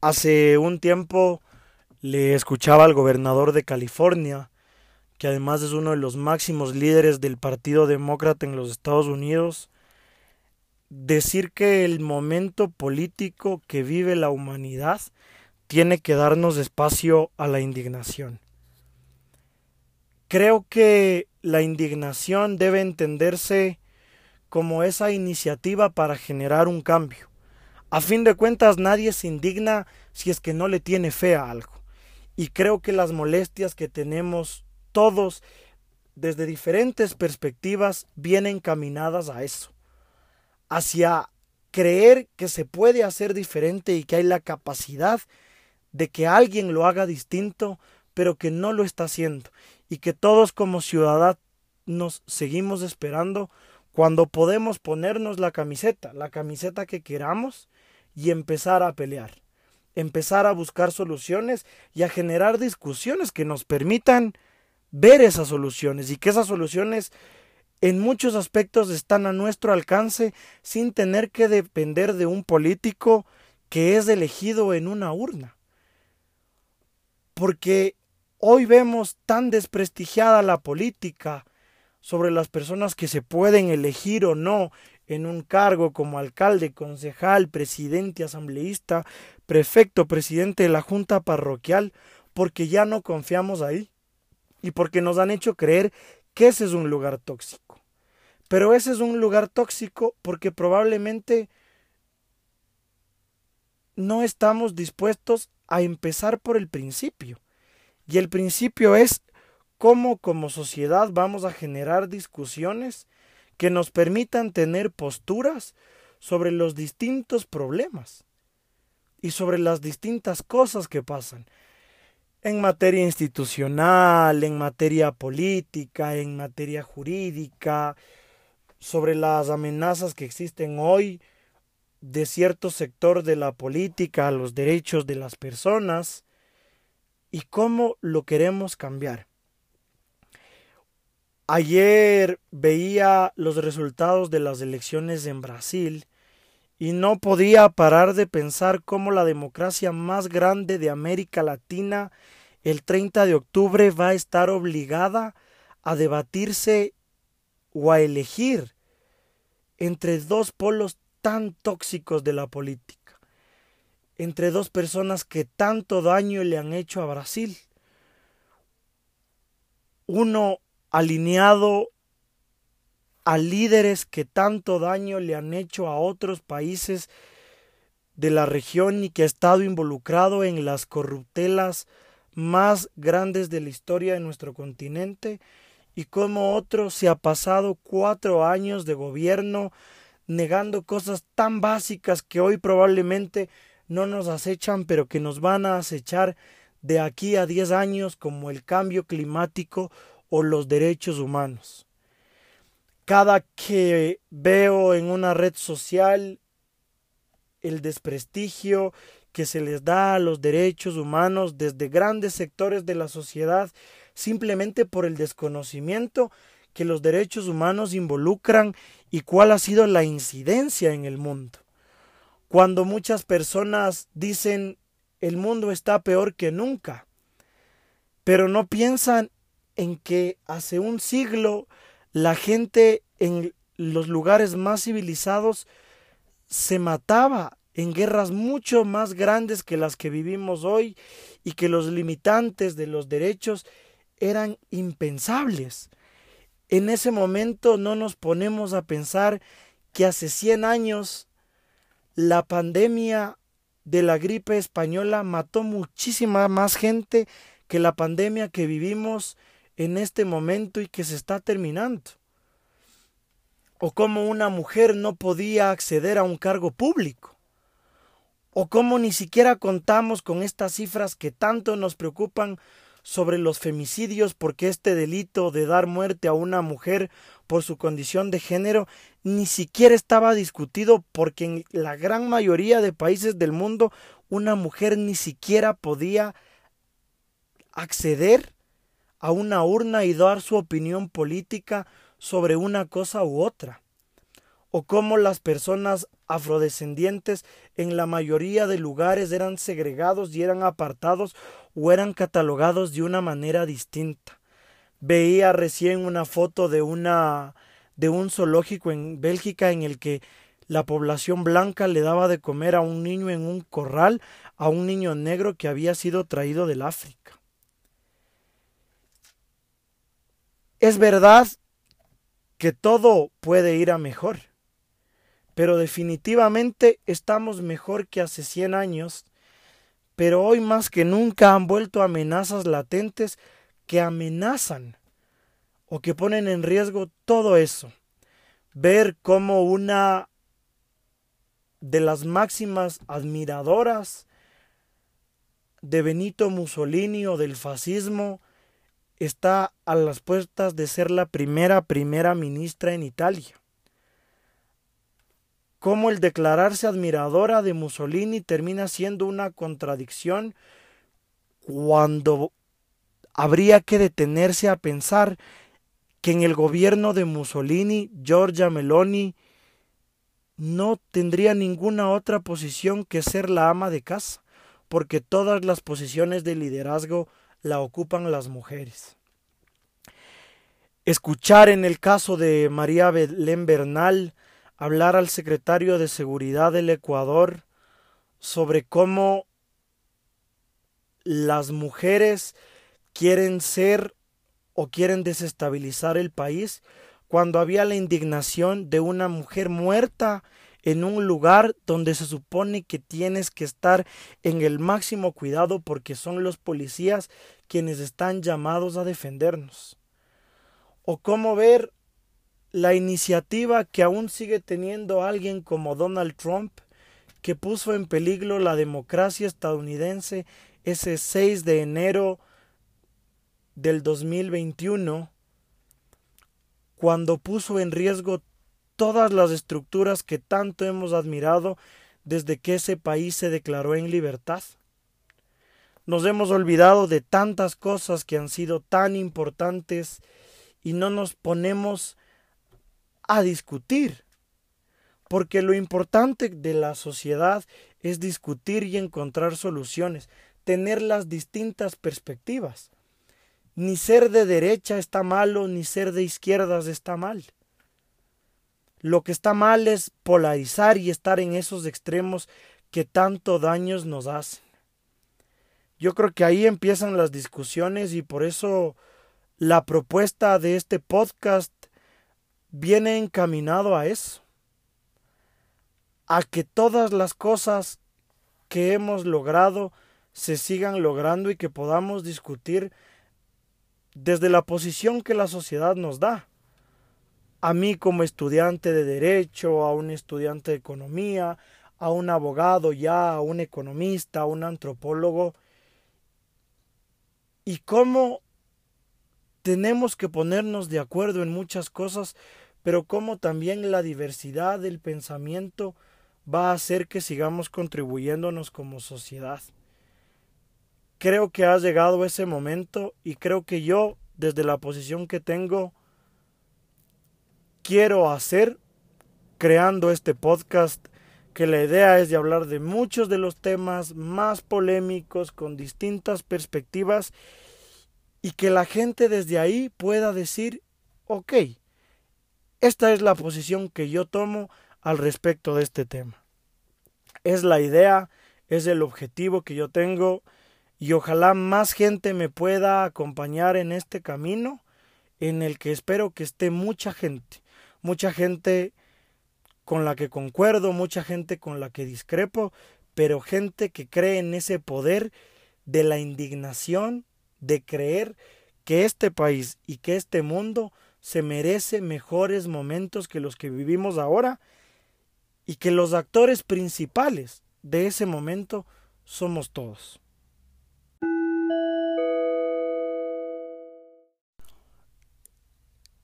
Hace un tiempo le escuchaba al gobernador de California, que además es uno de los máximos líderes del Partido Demócrata en los Estados Unidos, decir que el momento político que vive la humanidad tiene que darnos espacio a la indignación. Creo que la indignación debe entenderse como esa iniciativa para generar un cambio. A fin de cuentas nadie se indigna si es que no le tiene fe a algo. Y creo que las molestias que tenemos todos desde diferentes perspectivas vienen caminadas a eso. Hacia creer que se puede hacer diferente y que hay la capacidad de que alguien lo haga distinto, pero que no lo está haciendo. Y que todos como ciudadanos nos seguimos esperando cuando podemos ponernos la camiseta, la camiseta que queramos y empezar a pelear, empezar a buscar soluciones y a generar discusiones que nos permitan ver esas soluciones y que esas soluciones en muchos aspectos están a nuestro alcance sin tener que depender de un político que es elegido en una urna. Porque hoy vemos tan desprestigiada la política sobre las personas que se pueden elegir o no en un cargo como alcalde, concejal, presidente, asambleísta, prefecto, presidente de la junta parroquial, porque ya no confiamos ahí y porque nos han hecho creer que ese es un lugar tóxico. Pero ese es un lugar tóxico porque probablemente no estamos dispuestos a empezar por el principio. Y el principio es cómo como sociedad vamos a generar discusiones que nos permitan tener posturas sobre los distintos problemas y sobre las distintas cosas que pasan en materia institucional, en materia política, en materia jurídica, sobre las amenazas que existen hoy de cierto sector de la política a los derechos de las personas y cómo lo queremos cambiar. Ayer veía los resultados de las elecciones en Brasil y no podía parar de pensar cómo la democracia más grande de América Latina el 30 de octubre va a estar obligada a debatirse o a elegir entre dos polos tan tóxicos de la política, entre dos personas que tanto daño le han hecho a Brasil. Uno alineado a líderes que tanto daño le han hecho a otros países de la región y que ha estado involucrado en las corruptelas más grandes de la historia de nuestro continente y como otro se ha pasado cuatro años de gobierno negando cosas tan básicas que hoy probablemente no nos acechan pero que nos van a acechar de aquí a diez años como el cambio climático o los derechos humanos. Cada que veo en una red social el desprestigio que se les da a los derechos humanos desde grandes sectores de la sociedad simplemente por el desconocimiento que los derechos humanos involucran y cuál ha sido la incidencia en el mundo. Cuando muchas personas dicen el mundo está peor que nunca, pero no piensan en que hace un siglo la gente en los lugares más civilizados se mataba en guerras mucho más grandes que las que vivimos hoy y que los limitantes de los derechos eran impensables. En ese momento no nos ponemos a pensar que hace 100 años la pandemia de la gripe española mató muchísima más gente que la pandemia que vivimos en este momento y que se está terminando. O cómo una mujer no podía acceder a un cargo público. O cómo ni siquiera contamos con estas cifras que tanto nos preocupan sobre los femicidios porque este delito de dar muerte a una mujer por su condición de género ni siquiera estaba discutido porque en la gran mayoría de países del mundo una mujer ni siquiera podía acceder a una urna y dar su opinión política sobre una cosa u otra, o cómo las personas afrodescendientes en la mayoría de lugares eran segregados y eran apartados o eran catalogados de una manera distinta. Veía recién una foto de una de un zoológico en Bélgica en el que la población blanca le daba de comer a un niño en un corral, a un niño negro que había sido traído del África. Es verdad que todo puede ir a mejor, pero definitivamente estamos mejor que hace 100 años, pero hoy más que nunca han vuelto amenazas latentes que amenazan o que ponen en riesgo todo eso. Ver cómo una de las máximas admiradoras de Benito Mussolini o del fascismo está a las puertas de ser la primera primera ministra en Italia. Cómo el declararse admiradora de Mussolini termina siendo una contradicción cuando habría que detenerse a pensar que en el gobierno de Mussolini, Giorgia Meloni no tendría ninguna otra posición que ser la ama de casa, porque todas las posiciones de liderazgo la ocupan las mujeres. Escuchar en el caso de María Belén Bernal hablar al secretario de Seguridad del Ecuador sobre cómo las mujeres quieren ser o quieren desestabilizar el país cuando había la indignación de una mujer muerta en un lugar donde se supone que tienes que estar en el máximo cuidado porque son los policías quienes están llamados a defendernos. O cómo ver la iniciativa que aún sigue teniendo alguien como Donald Trump, que puso en peligro la democracia estadounidense ese 6 de enero del 2021 cuando puso en riesgo todas las estructuras que tanto hemos admirado desde que ese país se declaró en libertad. Nos hemos olvidado de tantas cosas que han sido tan importantes y no nos ponemos a discutir, porque lo importante de la sociedad es discutir y encontrar soluciones, tener las distintas perspectivas. Ni ser de derecha está malo, ni ser de izquierdas está mal. Lo que está mal es polarizar y estar en esos extremos que tanto daños nos hacen. Yo creo que ahí empiezan las discusiones y por eso la propuesta de este podcast viene encaminado a eso. A que todas las cosas que hemos logrado se sigan logrando y que podamos discutir desde la posición que la sociedad nos da. A mí como estudiante de derecho, a un estudiante de economía, a un abogado ya, a un economista, a un antropólogo, y cómo tenemos que ponernos de acuerdo en muchas cosas, pero cómo también la diversidad del pensamiento va a hacer que sigamos contribuyéndonos como sociedad creo que ha llegado ese momento y creo que yo, desde la posición que tengo, quiero hacer creando este podcast que la idea es de hablar de muchos de los temas más polémicos con distintas perspectivas y que la gente desde ahí pueda decir, ok, esta es la posición que yo tomo al respecto de este tema. Es la idea, es el objetivo que yo tengo y ojalá más gente me pueda acompañar en este camino en el que espero que esté mucha gente, mucha gente con la que concuerdo, mucha gente con la que discrepo, pero gente que cree en ese poder de la indignación, de creer que este país y que este mundo se merece mejores momentos que los que vivimos ahora y que los actores principales de ese momento somos todos.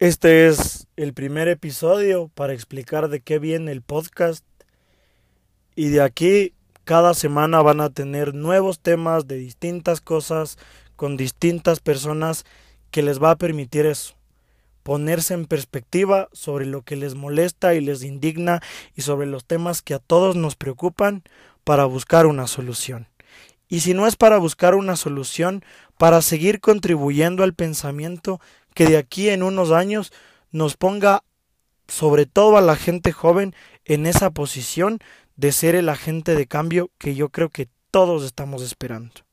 Este es el primer episodio para explicar de qué viene el podcast y de aquí cada semana van a tener nuevos temas de distintas cosas con distintas personas que les va a permitir eso, ponerse en perspectiva sobre lo que les molesta y les indigna y sobre los temas que a todos nos preocupan para buscar una solución. Y si no es para buscar una solución, para seguir contribuyendo al pensamiento que de aquí en unos años nos ponga sobre todo a la gente joven en esa posición de ser el agente de cambio que yo creo que todos estamos esperando.